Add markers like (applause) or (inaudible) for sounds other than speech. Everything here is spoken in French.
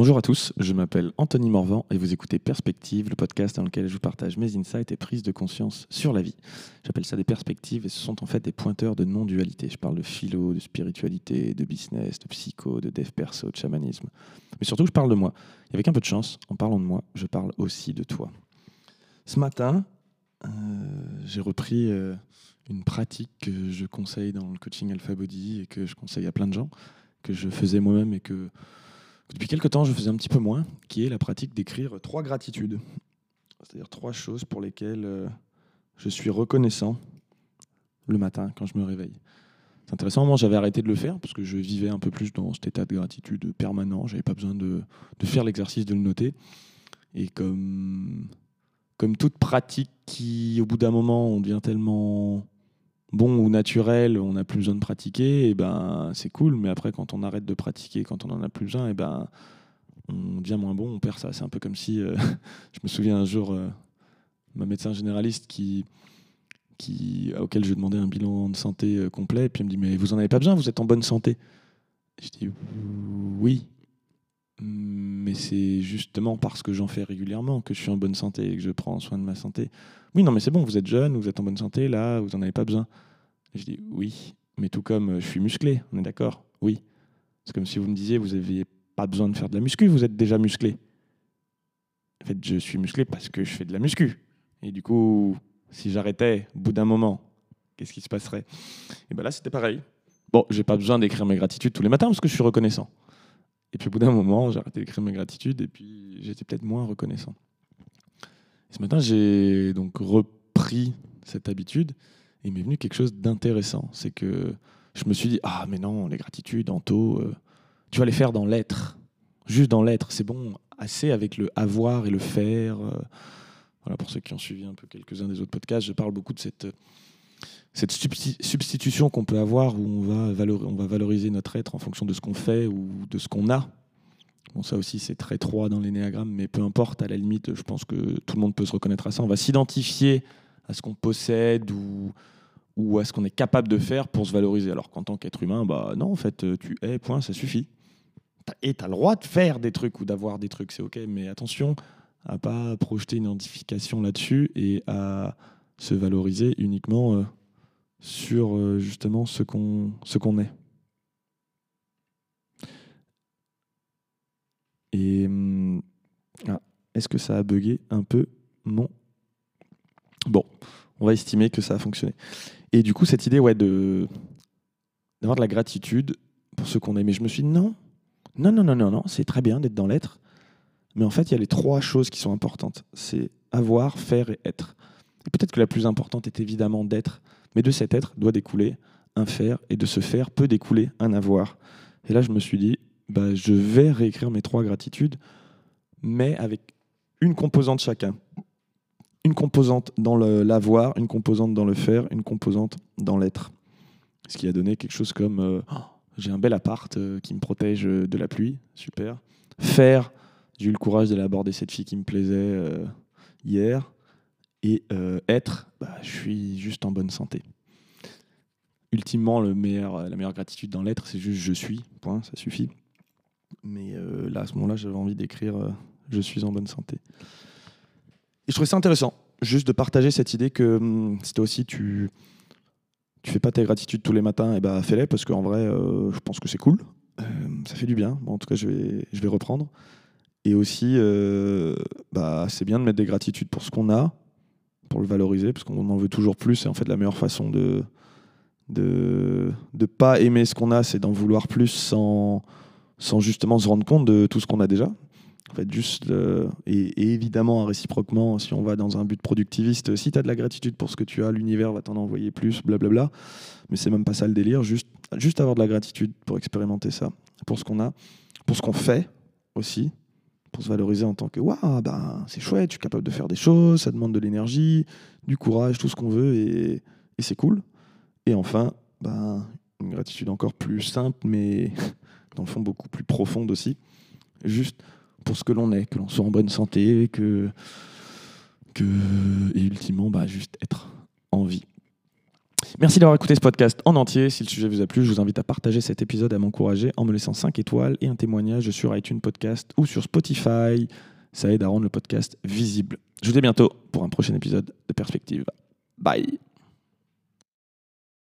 Bonjour à tous, je m'appelle Anthony Morvan et vous écoutez Perspective, le podcast dans lequel je vous partage mes insights et prises de conscience sur la vie. J'appelle ça des perspectives et ce sont en fait des pointeurs de non-dualité. Je parle de philo, de spiritualité, de business, de psycho, de dev perso, de chamanisme. Mais surtout, je parle de moi. Et avec un peu de chance, en parlant de moi, je parle aussi de toi. Ce matin, euh, j'ai repris euh, une pratique que je conseille dans le coaching Alpha Body et que je conseille à plein de gens, que je faisais moi-même et que depuis quelques temps je faisais un petit peu moins, qui est la pratique d'écrire trois gratitudes. C'est-à-dire trois choses pour lesquelles euh, je suis reconnaissant le matin quand je me réveille. C'est intéressant, moi j'avais arrêté de le faire parce que je vivais un peu plus dans cet état de gratitude permanent, j'avais pas besoin de, de faire l'exercice de le noter. Et comme, comme toute pratique qui, au bout d'un moment, on devient tellement bon ou naturel, on n'a plus besoin de pratiquer, et ben c'est cool. Mais après, quand on arrête de pratiquer, quand on en a plus besoin, et ben on devient moins bon, on perd ça. C'est un peu comme si, euh, (laughs) je me souviens un jour, euh, ma médecin généraliste qui, qui, auquel je demandais un bilan de santé euh, complet, et puis elle me dit mais vous en avez pas besoin, vous êtes en bonne santé. je dis oui, mais c'est justement parce que j'en fais régulièrement que je suis en bonne santé et que je prends soin de ma santé. Oui, non, mais c'est bon, vous êtes jeune, vous êtes en bonne santé, là, vous n'en avez pas besoin. je dis oui, mais tout comme euh, je suis musclé, on est d'accord? Oui. C'est comme si vous me disiez, vous n'aviez pas besoin de faire de la muscu, vous êtes déjà musclé. En fait, je suis musclé parce que je fais de la muscu. Et du coup, si j'arrêtais au bout d'un moment, qu'est-ce qui se passerait? Et bien là, c'était pareil. Bon, j'ai pas besoin d'écrire mes gratitudes tous les matins parce que je suis reconnaissant. Et puis au bout d'un moment, j'ai arrêté d'écrire mes gratitudes et puis j'étais peut-être moins reconnaissant. ce matin, j'ai donc repris cette habitude et il m'est venu quelque chose d'intéressant. C'est que je me suis dit, ah mais non, les gratitudes, Anto, euh, tu vas les faire dans l'être. Juste dans l'être, c'est bon, assez avec le avoir et le faire. Euh. voilà, pour ceux qui ont suivi un peu quelques-uns des autres podcasts, je parle beaucoup de cette cette substitution qu'on peut avoir où on va, on va valoriser notre être en fonction de ce qu'on fait ou de ce qu'on a. Bon, ça aussi, c'est très étroit dans l'énéagramme, mais peu importe, à la limite, je pense que tout le monde peut se reconnaître à ça. On va s'identifier à ce qu'on possède ou, ou à ce qu'on est capable de faire pour se valoriser. Alors qu'en tant qu'être humain, bah non, en fait, tu es, point, ça suffit. Et tu as le droit de faire des trucs ou d'avoir des trucs, c'est OK, mais attention à pas projeter une identification là-dessus et à se valoriser uniquement. Euh, sur euh, justement ce qu'on ce qu'on est. Et hum, ah, est-ce que ça a bugué un peu? Non. Bon, on va estimer que ça a fonctionné. Et du coup, cette idée ouais, de d'avoir de la gratitude pour ce qu'on est. Mais je me suis dit non, non, non, non, non, non, c'est très bien d'être dans l'être. Mais en fait, il y a les trois choses qui sont importantes. C'est avoir, faire et être. Et peut-être que la plus importante est évidemment d'être, mais de cet être doit découler un faire, et de ce faire peut découler un avoir. Et là, je me suis dit, bah, je vais réécrire mes trois gratitudes, mais avec une composante chacun. Une composante dans l'avoir, une composante dans le faire, une composante dans l'être. Ce qui a donné quelque chose comme euh, oh, j'ai un bel appart euh, qui me protège euh, de la pluie, super. Faire, j'ai eu le courage d'aller aborder cette fille qui me plaisait hier. Et euh, être, bah, je suis juste en bonne santé. Ultimement, la meilleure gratitude dans l'être, c'est juste je suis, point, ça suffit. Mais euh, là, à ce moment-là, j'avais envie d'écrire euh, je suis en bonne santé. Et je trouvais ça intéressant, juste de partager cette idée que hum, si toi aussi tu tu fais pas tes gratitudes tous les matins, et eh bah fais-les parce qu'en vrai, je pense que c'est cool. ça fait du bien. en tout cas, je vais, je vais reprendre. Et aussi, bah, c'est bien de mettre des gratitudes pour ce qu'on a, le valoriser, parce qu'on en veut toujours plus. Et en fait, la meilleure façon de de ne pas aimer ce qu'on a, c'est d'en vouloir plus sans, sans justement se rendre compte de tout ce qu'on a déjà. En fait, juste, et, évidemment, réciproquement, si on va dans un but productiviste, si tu as de la gratitude pour ce que tu as, l'univers va t'en envoyer plus, blablabla. Mais c'est même pas ça le délire, juste, juste avoir de la gratitude pour expérimenter ça, pour ce qu'on a, pour ce qu'on fait aussi, se valoriser en tant que waouh, ben, c'est chouette, je suis capable de faire des choses, ça demande de l'énergie, du courage, tout ce qu'on veut et, et c'est cool. Et enfin, ben, une gratitude encore plus simple, mais (laughs) dans le fond beaucoup plus profonde aussi, juste pour ce que l'on est, que l'on soit en bonne santé, que, que et ultimement, bah, juste être en vie. Merci d'avoir écouté ce podcast en entier. Si le sujet vous a plu, je vous invite à partager cet épisode, à m'encourager en me laissant 5 étoiles et un témoignage sur iTunes Podcast ou sur Spotify. Ça aide à rendre le podcast visible. Je vous dis à bientôt pour un prochain épisode de Perspective. Bye